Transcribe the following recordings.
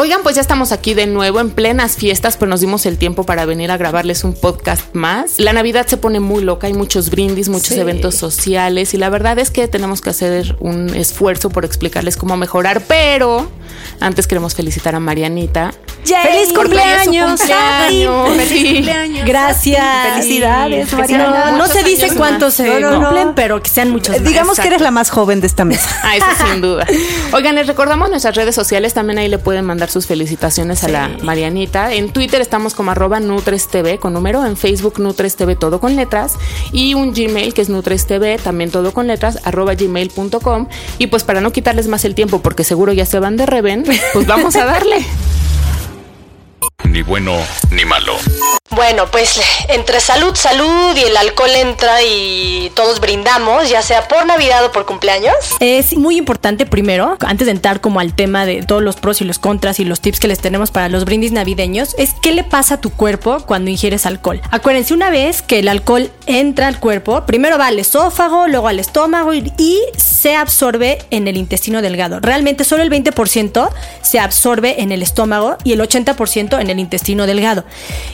Oigan, pues ya estamos aquí de nuevo en plenas fiestas, pero nos dimos el tiempo para venir a grabarles un podcast más. La Navidad se pone muy loca, hay muchos brindis, muchos eventos sociales y la verdad es que tenemos que hacer un esfuerzo por explicarles cómo mejorar, pero antes queremos felicitar a Marianita. ¡Feliz cumpleaños! cumpleaños! ¡Feliz cumpleaños! Gracias. Felicidades, Mariana. No, se dice cuántos se No, no, no. cumplen, pero que sean muchos más. Digamos que eres la más joven de esta mesa. Ah, eso sin duda. Oigan, les recordamos nuestras redes sociales, también ahí le pueden mandar sus felicitaciones a la Marianita. En Twitter estamos como arroba NutresTV con número, en Facebook NutresTV todo con letras y un Gmail que es NutresTV también todo con letras, arroba gmail.com. Y pues para no quitarles más el tiempo, porque seguro ya se van de reven, pues vamos a darle. Ni bueno ni malo. Bueno, pues entre salud, salud y el alcohol entra y todos brindamos, ya sea por Navidad o por cumpleaños. Es muy importante primero, antes de entrar como al tema de todos los pros y los contras y los tips que les tenemos para los brindis navideños, es qué le pasa a tu cuerpo cuando ingieres alcohol. Acuérdense, una vez que el alcohol entra al cuerpo, primero va al esófago, luego al estómago y, y se absorbe en el intestino delgado. Realmente solo el 20% se absorbe en el estómago y el 80% en el intestino delgado.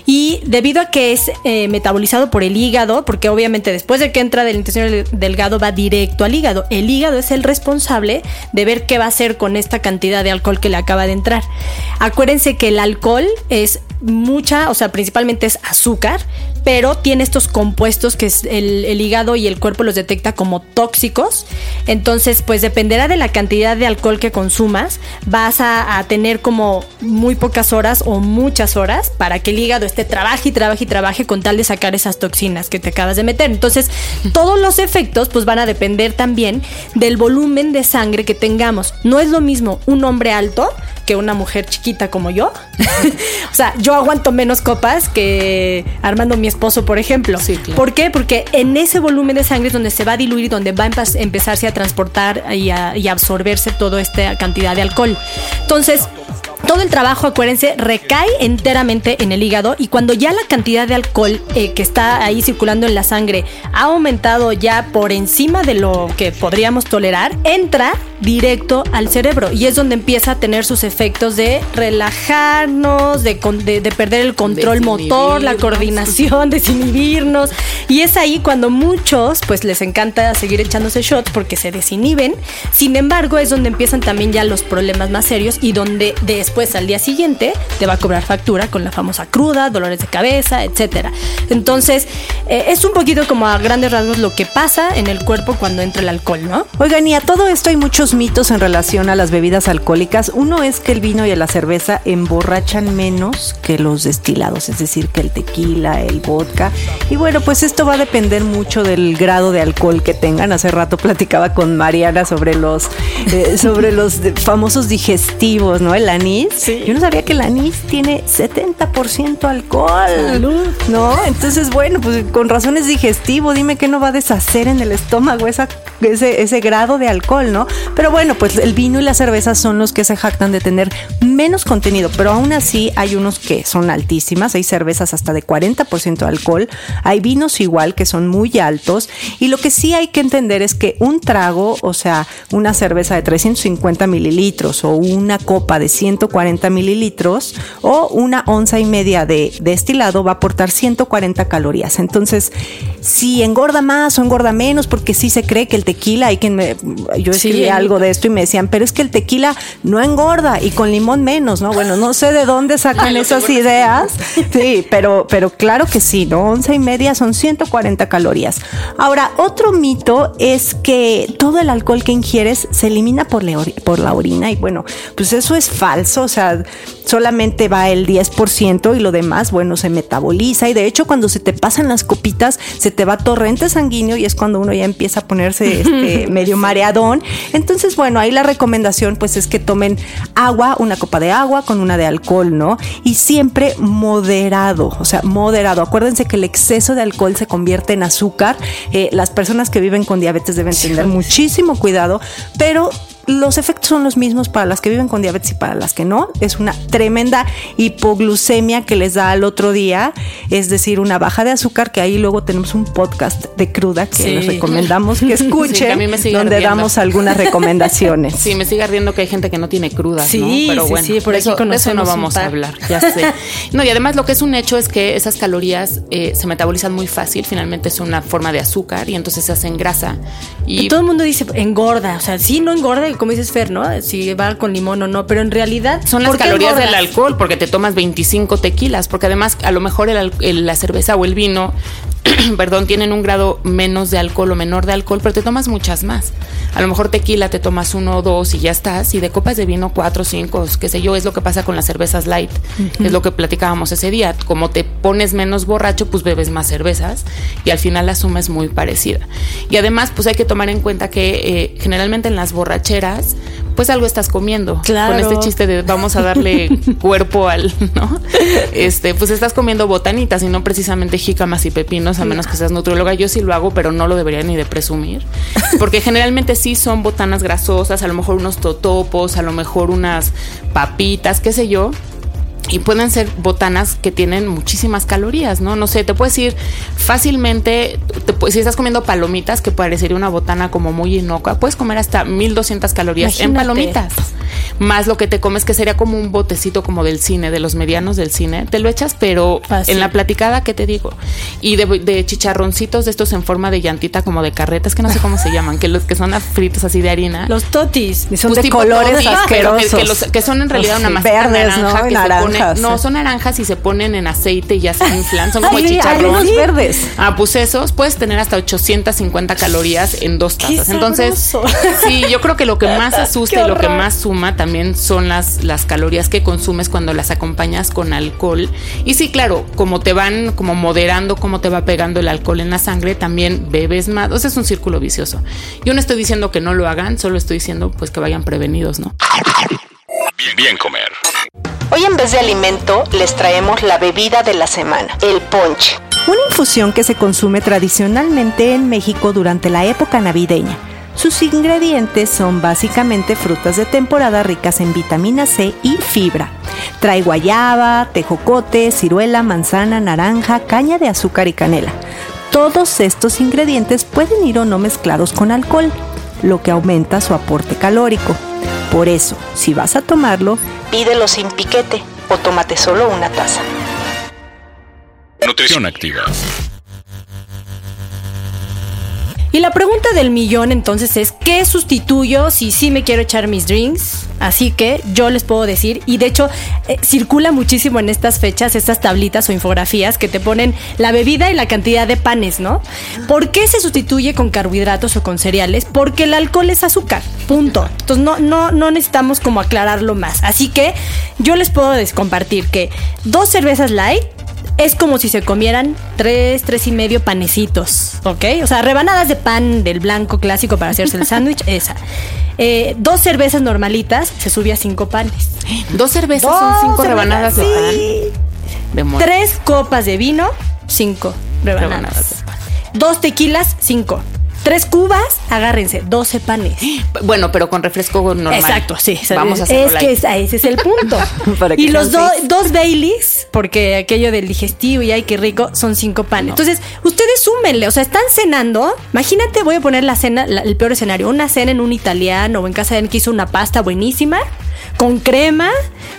Y debido a que es eh, metabolizado por el hígado, porque obviamente después de que entra del intestino del- delgado va directo al hígado, el hígado es el responsable de ver qué va a hacer con esta cantidad de alcohol que le acaba de entrar. Acuérdense que el alcohol es mucha, o sea, principalmente es azúcar, pero tiene estos compuestos que es el, hígado y el cuerpo los detecta como tóxicos. Entonces, pues dependerá de la cantidad de alcohol que consumas, vas a, a tener como muy pocas horas o muchas horas para que el hígado esté trabaje y trabaje y trabaje con tal de sacar esas toxinas que te acabas de meter. Entonces, todos los efectos pues van a depender también del volumen de sangre que tengamos. No es lo mismo un hombre alto que una mujer chiquita como yo. o sea, yo aguanto menos copas que Armando, mi esposo, por ejemplo. Sí, claro. ¿Por qué? Porque en ese volumen de sangre es donde se va a diluir, donde va a empezarse a transportar y a, y a absorberse toda esta cantidad de alcohol. Entonces, todo el trabajo, acuérdense, recae enteramente en el hígado y cuando ya la cantidad de alcohol eh, que está ahí circulando en la sangre ha aumentado ya por encima de lo que podríamos tolerar, entra directo al cerebro y es donde empieza a tener sus efectos de relajarnos, de, con- de- de perder el control motor, la coordinación, desinhibirnos. Y es ahí cuando muchos pues les encanta seguir echándose shots porque se desinhiben, sin embargo es donde empiezan también ya los problemas más serios y donde después al día siguiente te va a cobrar factura con la famosa cruda, dolores de cabeza, etcétera. Entonces eh, es un poquito como a grandes rasgos lo que pasa en el cuerpo cuando entra el alcohol, ¿no? Oigan, y a todo esto hay muchos mitos en relación a las bebidas alcohólicas. Uno es que el vino y la cerveza emborrachan menos que los destilados, es decir, que el tequila, el vodka. Y bueno, pues esto va a depender mucho del grado de alcohol que tengan. Hace rato platicaba con Mariana sobre los, eh, sobre los famosos digestivos, ¿no? El anís. Yo no sabía que el anís tiene 70% alcohol. ¿No? Entonces, bueno, pues con razón es digestivo. Dime que no va a deshacer en el estómago esa, ese, ese grado de alcohol, ¿no? Pero bueno, pues el vino y la cerveza son los que se jactan de tener menos contenido, pero aún así hay unos que son altísimas. Hay cervezas hasta de 40% de alcohol. Hay vinos igual que son muy altos. Y lo que sí hay que entender es que un trago, o sea, una cerveza de 350 mililitros o una copa de 140 mililitros o una onza y media de destilado va a aportar 140 calorías. Entonces, si engorda más o engorda menos, porque sí se cree que el tequila, hay quien me, yo escribí algo de esto y me decían, pero es que el tequila no engorda y con limón menos, ¿no? Bueno, no sé de dónde sacan esas ideas. Sí, pero, pero claro que sí, ¿no? Once y media son 140 calorías. Ahora, otro mito es que todo el alcohol que ingieres se elimina por, por la orina y bueno, pues eso es falso, o sea, solamente va el 10% y lo demás, bueno, se metaboliza y de hecho cuando se te pasan las copitas se te va torrente sanguíneo y es cuando uno ya empieza a ponerse este, medio mareadón. Entonces, bueno, ahí la recomendación pues es que tomen agua, una copa de agua con una de alcohol, ¿no? Y siempre moderado, o sea, moderado. Acuérdense que el exceso de alcohol se convierte en azúcar. Eh, las personas que viven con diabetes deben tener muchísimo cuidado, pero los efectos son los mismos para las que viven con diabetes y para las que no. Es una tremenda hipoglucemia que les da al otro día, es decir, una baja de azúcar, que ahí luego tenemos un podcast de cruda que les recomendamos que escuchen, donde damos algunas recomendaciones. Sí, me sigue ardiendo que hay gente que no tiene cruda, sí, Pero bueno, sí, por eso, eso no vamos a hablar, ya sé. No, y además lo que es un hecho es que esas calorías eh, se metabolizan muy fácil, finalmente es una forma de azúcar y entonces se hacen grasa. Y, y todo el mundo dice engorda, o sea, sí, no engorda como dices Fer, ¿no? Si va con limón o no, pero en realidad son las calorías del alcohol, porque te tomas 25 tequilas, porque además a lo mejor la cerveza o el vino perdón, tienen un grado menos de alcohol o menor de alcohol, pero te tomas muchas más. A lo mejor tequila te tomas uno o dos y ya estás, y de copas de vino cuatro, cinco, qué sé yo, es lo que pasa con las cervezas light, es lo que platicábamos ese día. Como te pones menos borracho, pues bebes más cervezas y al final la suma es muy parecida. Y además, pues hay que tomar en cuenta que eh, generalmente en las borracheras, pues algo estás comiendo. Claro. Con este chiste de vamos a darle cuerpo al, ¿no? Este, pues estás comiendo botanitas y no precisamente jícamas y pepinos a menos que seas nutrióloga. Yo sí lo hago, pero no lo debería ni de presumir. Porque generalmente sí son botanas grasosas, a lo mejor unos totopos, a lo mejor unas papitas, qué sé yo y pueden ser botanas que tienen muchísimas calorías, ¿no? No sé, te puedes ir fácilmente, si estás comiendo palomitas, que parecería una botana como muy inocua, puedes comer hasta 1200 calorías en palomitas. Más lo que te comes, que sería como un botecito como del cine, de los medianos del cine. Te lo echas, pero en la platicada, ¿qué te digo? Y de, chicharroncitos de estos en forma de llantita, como de carretas, que no sé cómo se llaman, que los que son fritos así de harina. Los totis. Y son pues de colores asquerosos. Que, son en realidad una masa naranja, naranja no, son naranjas y se ponen en aceite y ya se inflan. Son como chicharrón. verdes. Ah, pues esos puedes tener hasta 850 calorías en dos tazas. Entonces, sí, yo creo que lo que más asusta y lo que más suma también son las, las calorías que consumes cuando las acompañas con alcohol. Y sí, claro, como te van como moderando, cómo te va pegando el alcohol en la sangre, también bebes más. O sea, es un círculo vicioso. Yo no estoy diciendo que no lo hagan, solo estoy diciendo pues que vayan prevenidos, ¿no? Bien, bien comer. Hoy en vez de alimento les traemos la bebida de la semana, el ponche. Una infusión que se consume tradicionalmente en México durante la época navideña. Sus ingredientes son básicamente frutas de temporada ricas en vitamina C y fibra. Trae guayaba, tejocote, ciruela, manzana, naranja, caña de azúcar y canela. Todos estos ingredientes pueden ir o no mezclados con alcohol, lo que aumenta su aporte calórico. Por eso, si vas a tomarlo, pídelo sin piquete o tómate solo una taza. Nutrición activa. Y la pregunta del millón entonces es, ¿qué sustituyo si sí me quiero echar mis drinks? Así que yo les puedo decir, y de hecho eh, circula muchísimo en estas fechas estas tablitas o infografías que te ponen la bebida y la cantidad de panes, ¿no? ¿Por qué se sustituye con carbohidratos o con cereales? Porque el alcohol es azúcar, punto. Entonces no, no, no necesitamos como aclararlo más. Así que yo les puedo compartir que dos cervezas light es como si se comieran tres, tres y medio panecitos, ¿ok? O sea, rebanadas de pan del blanco clásico para hacerse el sándwich, esa. Eh, dos cervezas normalitas, se sube a cinco panes. Dos cervezas son cinco rebanadas de pan. Tres copas de vino, cinco rebanadas. de pan. Dos tequilas, cinco. Tres cubas, agárrense, 12 panes. Bueno, pero con refresco normal. Exacto, sí. Vamos a hacerlo Es que ese es el punto. y los dos Baileys, porque aquello del digestivo y ay, qué rico, son cinco panes. Entonces, ustedes súmenle, o sea, están cenando. Imagínate, voy a poner la cena, el peor escenario, una cena en un italiano o en casa de alguien que hizo una pasta buenísima con crema,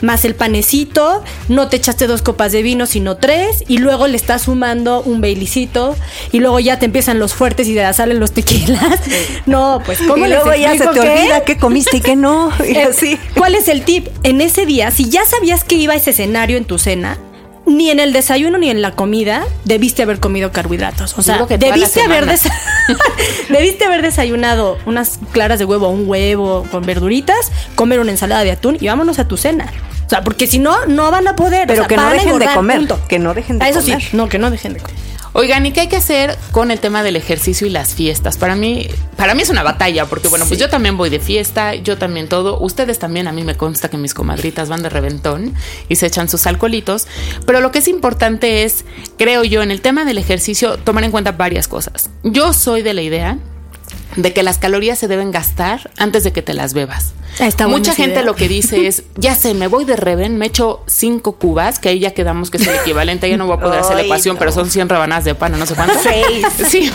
más el panecito, no te echaste dos copas de vino, sino tres, y luego le estás sumando un bailicito, y luego ya te empiezan los fuertes y de salen los tequilas. No, pues ¿cómo y les luego ya se te qué? olvida qué comiste y qué no. Y Eh, así. ¿Cuál es el tip? En ese día, si ya sabías que iba ese escenario en tu cena, ni en el desayuno ni en la comida debiste haber comido carbohidratos. O sea, que debiste haber, desa- debiste haber desayunado unas claras de huevo, un huevo con verduritas, comer una ensalada de atún y vámonos a tu cena. O sea, porque si no, no van a poder. Pero O sea, que no dejen de comer, punto. que no dejen de Ah, Eso comer. sí, no, que no dejen de comer. Oigan, ¿y qué hay que hacer con el tema del ejercicio y las fiestas? Para mí, para mí es una batalla, porque bueno, pues yo también voy de fiesta, yo también todo. Ustedes también, a mí me consta que mis comadritas van de reventón y se echan sus alcoholitos. Pero lo que es importante es, creo yo, en el tema del ejercicio, tomar en cuenta varias cosas. Yo soy de la idea de que las calorías se deben gastar antes de que te las bebas. Ah, está Mucha gente idea. lo que dice es, ya sé, me voy de Reven, me echo cinco cubas, que ahí ya quedamos que es el equivalente, ya no voy a poder hacer la ecuación, no. pero son 100 rebanadas de pan, o no sé cuánto. Seis. Sí.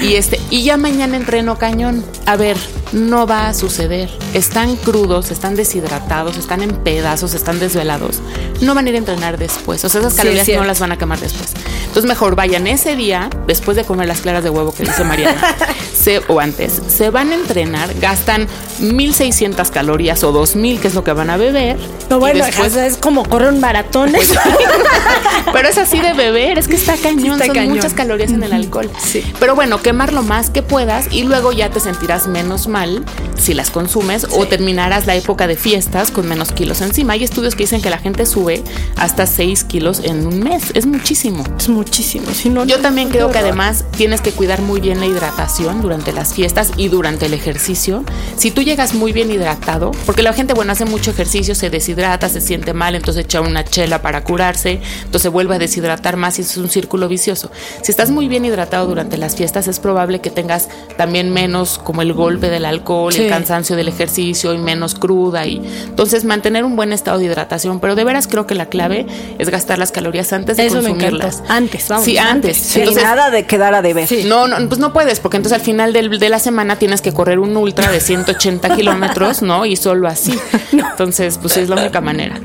Y este, y ya mañana entreno cañón. A ver, no va a suceder. Están crudos, están deshidratados, están en pedazos, están desvelados. No van a ir a entrenar después. O sea, esas calorías no las van a quemar después. Entonces, mejor vayan ese día, después de comer las claras de huevo que dice Mariana, se- o antes, se van a entrenar, gastan 1600 calorías o 2000, que es lo que van a beber. No, bueno, después- es como correr un maratón. pero es así de beber, es que está cañón, está son cañón. muchas calorías en el alcohol. Sí. Pero bueno, quemar lo más que puedas y luego ya te sentirás menos mal si las consumes o terminarás la época de fiestas con menos kilos encima. Hay estudios que dicen que la gente sube hasta 6 kilos en un mes, es muchísimo. es muchísimo. Si no, Yo no, también creo que además tienes que cuidar muy bien la hidratación durante las fiestas y durante el ejercicio. Si tú llegas muy bien hidratado, porque la gente, bueno, hace mucho ejercicio, se deshidrata, se siente mal, entonces echa una chela para curarse, entonces vuelve a deshidratar más y es un círculo vicioso. Si estás muy bien hidratado durante las fiestas, es probable que tengas también menos como el golpe del alcohol, Sí. el cansancio del ejercicio y menos cruda y entonces mantener un buen estado de hidratación, pero de veras creo que la clave es gastar las calorías antes de Eso consumirlas. Antes, vamos, Sí, antes. antes. Sí, Entonces, nada de quedar a deber. no, no, pues no puedes, porque entonces al final del- de la semana tienes que correr un ultra de 180 kilómetros, ¿no? Y solo así. Entonces, pues es la única manera.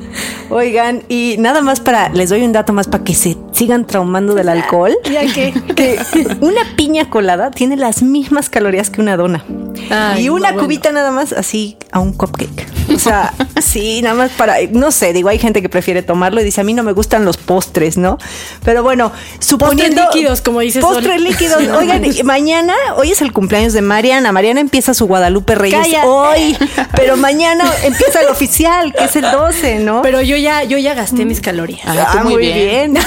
Oigan, y nada más para, les doy un dato más para que se sigan traumando del alcohol. Ya que. Que una piña colada tiene las mismas calorías que una dona. Ay, y una no, bueno. cubita nada más así a un cupcake. O sea, sí, nada más para, no sé, digo, hay gente que prefiere tomarlo y dice, a mí no me gustan los postres, ¿no? Pero bueno, suponiendo... líquidos, como dice Postres Sol. líquidos. Oigan, mañana, hoy es el cumpleaños de Mariana. Mariana empieza su Guadalupe Reyes Cállate. hoy, pero mañana empieza el oficial, que es el 12, ¿no? Pero yo ya, yo ya gasté mis calorías. Ah, Ah, muy muy bien. bien.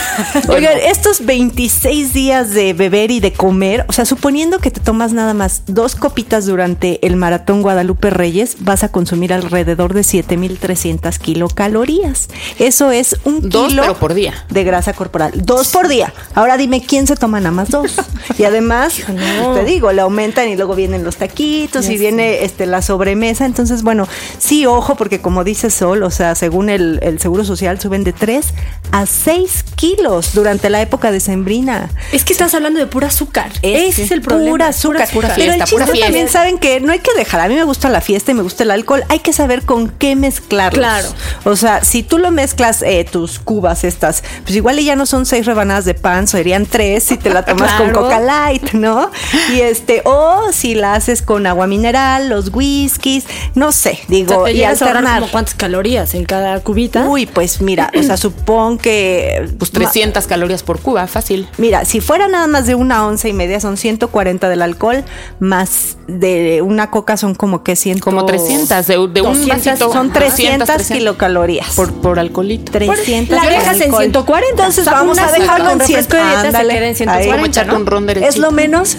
Oigan, estos 26 días de beber y de comer, o sea, suponiendo que te tomas nada más dos copitas durante el maratón Guadalupe Reyes, vas a consumir alrededor de 7300 kilocalorías. Eso es un Dos, kilo pero por día. de grasa corporal. Dos por día. Ahora dime quién se toma nada más dos. Y además, No. te digo, le aumentan y luego vienen los taquitos y viene este la sobremesa. Entonces, bueno, sí, ojo, porque como dice Sol, o sea, según el, el Seguro Social, suben de 3 a 6 kilos durante la época de Sembrina. Es que estás hablando de pura azúcar. Ese es el problema. Pura azúcar. Pura Pero el fiesta, pura chiste también fiesta. saben que no hay que dejar. A mí me gusta la fiesta y me gusta el alcohol. Hay que saber con qué mezclarlos. Claro. O sea, si tú lo mezclas, eh, tus cubas estas, pues igual ya no son seis rebanadas de pan, serían tres si te la tomas con. Coca Light, ¿no? Y este, o si la haces con agua mineral, los whiskies, no sé, O sea, digo, te y alternar. como cuántas calorías en cada cubita. Uy, pues mira, o sea, supón que Pues 300 calorías por cuba, fácil. Mira, si fuera nada más de una once y media, son 140 del alcohol, más de una coca son como que 100. Como 300, de, de un 200, vasito. Son 300, 300 kilocalorías. por, por alcoholito. 300 la dejas en alcohol. 140. Entonces O sea, vamos a dejarlo en con 100. refresco de dieta se Ándale. queda en Ahí. 140, Como echarte ¿no? un. Es lo menos.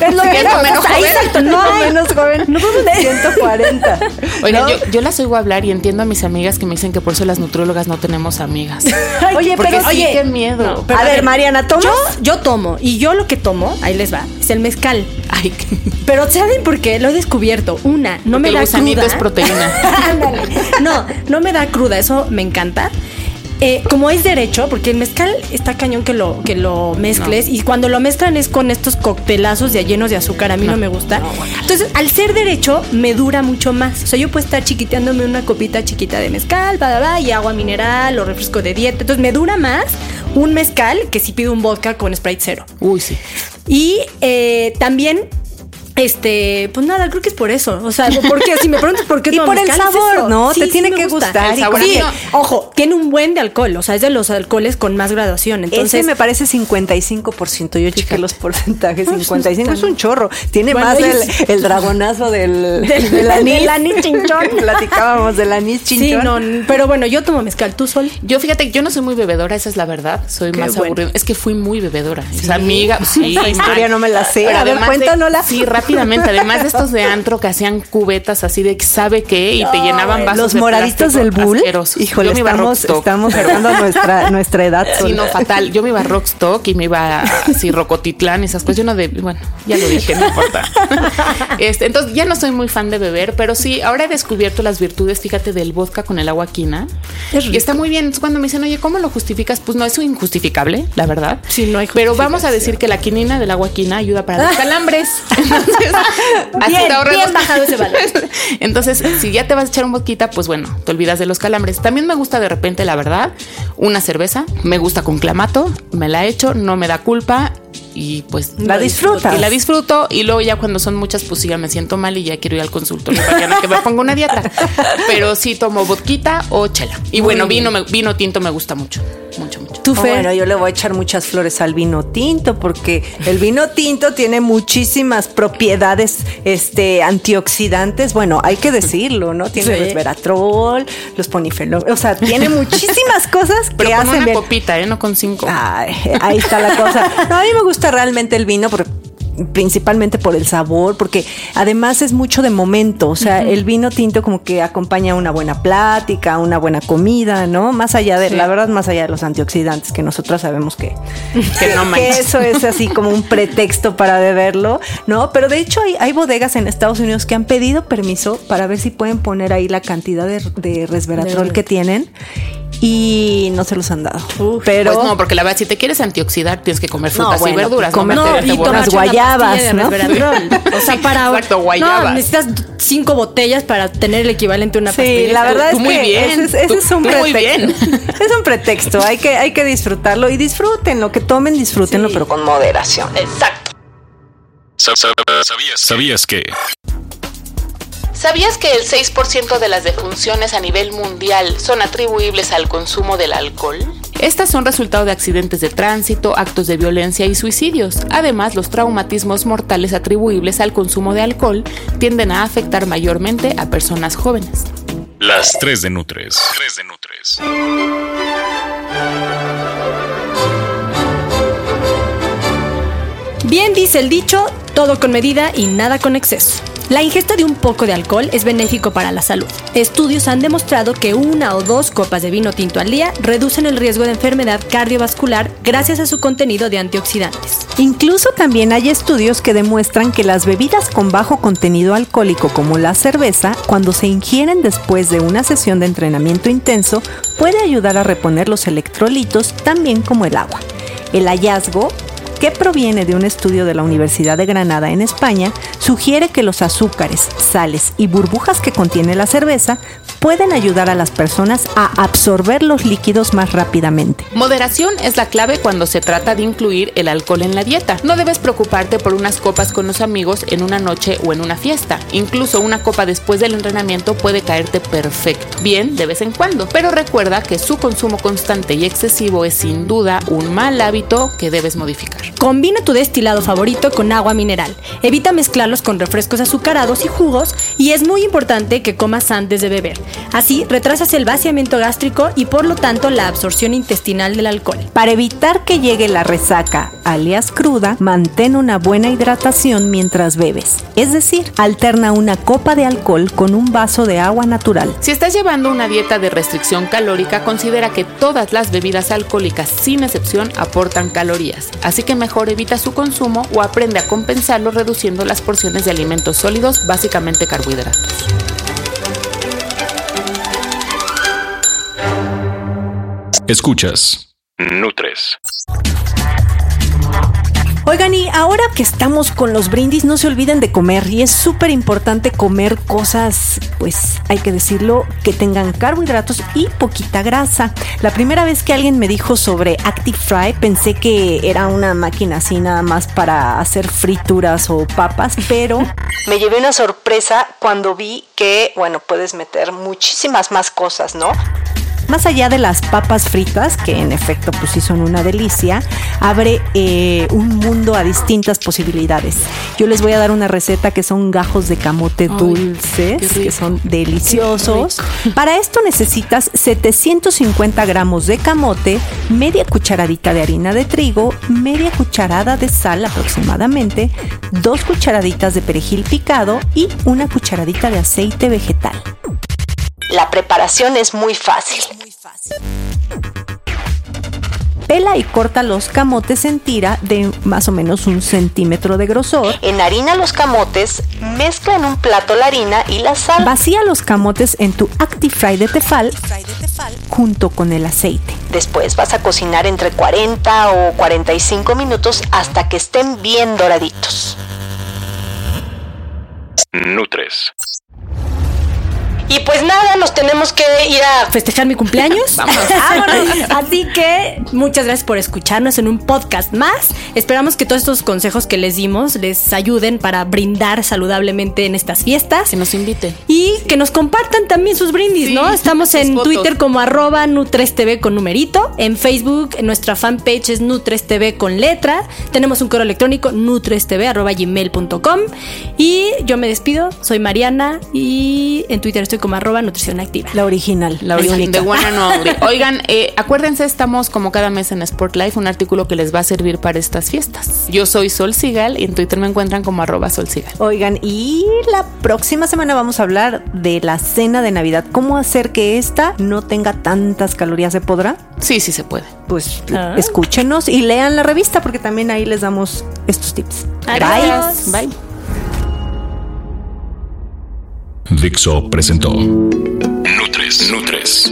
Es lo Es menos. lo menos Ahí joven. Exacto, no hay menos joven. No 140. Oigan, ¿no? yo, yo las oigo hablar y entiendo a mis amigas que me dicen que por eso las nutriólogas no tenemos amigas. Oye, pero sí, oye, qué miedo. Pero a ver, Mariana, ¿tomas? Yo, yo tomo. Y yo lo que tomo, ahí les va, es el mezcal. Ay, qué- Pero ¿saben por qué? Lo he descubierto. Una, no me Porque el da gusanito cruda. es proteína. Ándale. No, no me da cruda, eso me encanta. Eh, como es derecho, porque el mezcal está cañón que lo, que lo mezcles y cuando lo mezclan es con estos coctelazos ya llenos de azúcar, a mí no, me gusta. Entonces, al ser derecho, me dura mucho más. O sea, yo puedo estar chiquiteándome una copita chiquita de mezcal, bla, bla, bla, y agua mineral o refresco de dieta. Entonces, me dura más un mezcal que si pido un vodka con Sprite cero. Uy, sí. Y eh, también este, pues nada, creo que es por eso. O sea, porque si me preguntas por qué Y por el sabor, eso. ¿no? Sí, Te sí tiene que gusta. gustar. El sabor Sí, ojo, tiene un buen de alcohol, o sea, es de los alcoholes con más graduación. Entonces, Ese me parece 55%. Yo chequé los porcentajes. pues, 55 es un chorro. Tiene Bueno, más y- el, el dragonazo del, Del- del anís. del anís chinchón. Platicábamos del anís sí, chinchón. no, pero bueno, yo tomo mezcal, tú sol. Yo fíjate, yo no soy muy bebedora, esa es la verdad. Soy Qué más bueno. aburrida. Es que fui muy bebedora. Esa amiga, sí. Esa historia no me la sé. Pero A ver, cuéntanosla. Sí, rápidamente. Además de estos de antro que hacían cubetas así de sabe qué y te llenaban vasos Los de moraditos del bull. asquerosos. Híjole, Yo me iba a estamos, Rockstock. estamos dando nuestra, nuestra edad. Sí, no, fatal. Yo me iba a Rockstock y me iba a así, Rocotitlán y esas cosas. Yo no de, bueno, ya lo dije, no importa. Este, entonces, ya no soy muy fan de beber, pero sí, ahora he descubierto las virtudes, fíjate, del vodka con el agua quina. Es. Y está muy bien. Entonces, cuando me dicen, oye, ¿cómo lo justificas? Pues no, es injustificable, la verdad. Sí, no hay Pero vamos a decir que la quinina del agua quina ayuda para los calambres. Entonces, así Bien, te ahorras bien los- bajado ese valor. Entonces, si ya te vas a echar un boquita, pues bueno, te olvidas de los calambres. También me gusta de repente, la verdad, una cerveza. Me gusta con clamato, me la echo, no me da culpa y pues La disfrutas. Y la disfruto y luego ya cuando son muchas, pues sí, ya me siento mal y ya quiero ir al consultorio mañana que me ponga una dieta. Pero sí tomo vodquita o chela. Y bueno, vino, vino tinto me gusta mucho, mucho, mucho. Tú, Fer. bueno, yo le voy a echar muchas flores al vino tinto porque el vino tinto tiene muchísimas propiedades este, antioxidantes. Bueno, hay que decirlo, ¿no? Tiene Sí. resveratrol, los ponifenol, o sea, tiene muchísimas cosas que Pero con hacen una copita, ¿eh? No con cinco. Ay, ahí está la cosa. No, a mí me gusta realmente el vino porque principalmente por el sabor, porque además es mucho de momento, o sea, el vino tinto como que acompaña una buena plática, una buena comida, ¿no? Más allá de, la verdad, más allá de los antioxidantes, que nosotros sabemos que, Que no manches. eso es así como un pretexto para beberlo, ¿no? Pero de hecho hay, hay bodegas en Estados Unidos que han pedido permiso para ver si pueden poner ahí la cantidad de, de resveratrol que tienen y no se los han dado. Pero Pues no, porque la verdad, si te quieres antioxidar, tienes que comer frutas bueno, y verduras. comer- no y una guayabas, de ¿no? O sea, Sí, para. exacto, guayabas. No, necesitas cinco botellas para tener el equivalente a una Sí, pastilla. la verdad Tú es muy que bien, ese, es- ese tú- es un tú muy pretexto. bien. Es un pretexto, hay que, hay que disfrutarlo y disfruten lo que tomen, disfrútenlo, pero con moderación. Exacto. Sa- sa- ¿Sabías, ¿Sabías que? ¿Sabías que el 6% de las defunciones a nivel mundial son atribuibles al consumo del alcohol? Estas son resultado de accidentes de tránsito, actos de violencia y suicidios. Además, los traumatismos mortales atribuibles al consumo de alcohol tienden a afectar mayormente a personas jóvenes. Las 3 de Nutres. 3 de Nutres. Bien dice el dicho, todo con medida y nada con exceso. La ingesta de un poco de alcohol es benéfico para la salud. Estudios han demostrado que una o dos copas de vino tinto al día reducen el riesgo de enfermedad cardiovascular gracias a su contenido de antioxidantes. Incluso también hay estudios que demuestran que las bebidas con bajo contenido alcohólico como la cerveza, cuando se ingieren después de una sesión de entrenamiento intenso, puede ayudar a reponer los electrolitos también como el agua. El hallazgo que proviene de un estudio de la Universidad de Granada en España, sugiere que los azúcares, sales y burbujas que contiene la cerveza pueden ayudar a las personas a absorber los líquidos más rápidamente. Moderación es la clave cuando se trata de incluir el alcohol en la dieta. No debes preocuparte por unas copas con los amigos en una noche o en una fiesta. Incluso una copa después del entrenamiento puede caerte perfecto. Bien, de vez en cuando. Pero recuerda que su consumo constante y excesivo es sin duda un mal hábito que debes modificar. Combina tu destilado favorito con agua mineral. Evita mezclarlos con refrescos azucarados y jugos y es muy importante que comas antes de beber. Así retrasas el vaciamiento gástrico y por lo tanto la absorción intestinal del alcohol. Para evitar que llegue la resaca, alias cruda, mantén una buena hidratación mientras bebes. Es decir, alterna una copa de alcohol con un vaso de agua natural. Si estás llevando una dieta de restricción calórica, considera que todas las bebidas alcohólicas, sin excepción, aportan calorías. Así que mejor evita su consumo o aprende a compensarlo reduciendo las porciones de alimentos sólidos, básicamente carbohidratos. Escuchas. Nutres. Oigan, y ahora que estamos con los brindis, no se olviden de comer. Y es súper importante comer cosas, pues hay que decirlo, que tengan carbohidratos y poquita grasa. La primera vez que alguien me dijo sobre Active Fry, pensé que era una máquina así nada más para hacer frituras o papas, pero me llevé una sorpresa cuando vi que, bueno, puedes meter muchísimas más cosas, ¿no? Más allá de las papas fritas, que en efecto pues sí son una delicia, abre eh, un mundo a distintas posibilidades. Yo les voy a dar una receta que son gajos de camote dulces, que son deliciosos. Para esto necesitas 750 gramos de camote, media cucharadita de harina de trigo, media cucharada de sal aproximadamente, dos cucharaditas de perejil picado y una cucharadita de aceite vegetal. La preparación es muy fácil. Pela y corta los camotes en tira de más o menos un centímetro de grosor. Enharina los camotes, mezcla en un plato la harina y la sal. Vacía los camotes en tu Actifry de tefal junto con el aceite. Después vas a cocinar entre 40 o 45 minutos hasta que estén bien doraditos. Nutres. Y pues nada, nos tenemos que ir a festejar mi cumpleaños. Vamos. Así que muchas gracias por escucharnos en un podcast más. Esperamos que todos estos consejos que les dimos les ayuden para brindar saludablemente en estas fiestas. Que nos inviten. Y que nos compartan también sus brindis, ¿no? Estamos en Twitter como arroba NutresTV con numerito. En Facebook, en nuestra fanpage es NutresTV con letra. Tenemos un correo electrónico nutrestv arroba gmail.com. Y yo me despido. Soy Mariana y en Twitter estoy como arroba nutrición activa. La original. La original. De buena no. Oigan, eh, acuérdense, estamos como cada mes en Sport Life, un artículo que les va a servir para estas fiestas. Yo soy Sol Sigal y en Twitter me encuentran como arroba Sol Sigal. Oigan, y la próxima semana vamos a hablar de la cena de Navidad. ¿Cómo hacer que esta no tenga tantas calorías? ¿Se podrá? Sí, sí se puede. Pues ah. escúchenos y lean la revista porque también ahí les damos estos tips. Adiós. Bye. Bye. Dixo presentó Nutres. Nutres.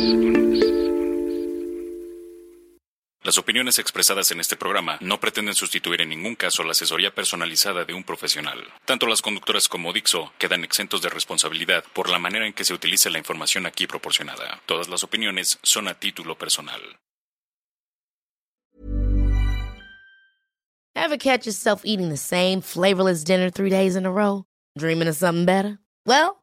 Las opiniones expresadas en este programa no pretenden sustituir en ningún caso la asesoría personalizada de un profesional. Tanto las conductoras como Dixo quedan exentos de responsabilidad por la manera en que se utilice la información aquí proporcionada. Todas las opiniones son a título personal. Ever catch yourself eating the same flavorless dinner three days in a row? Dreaming of something better? Well,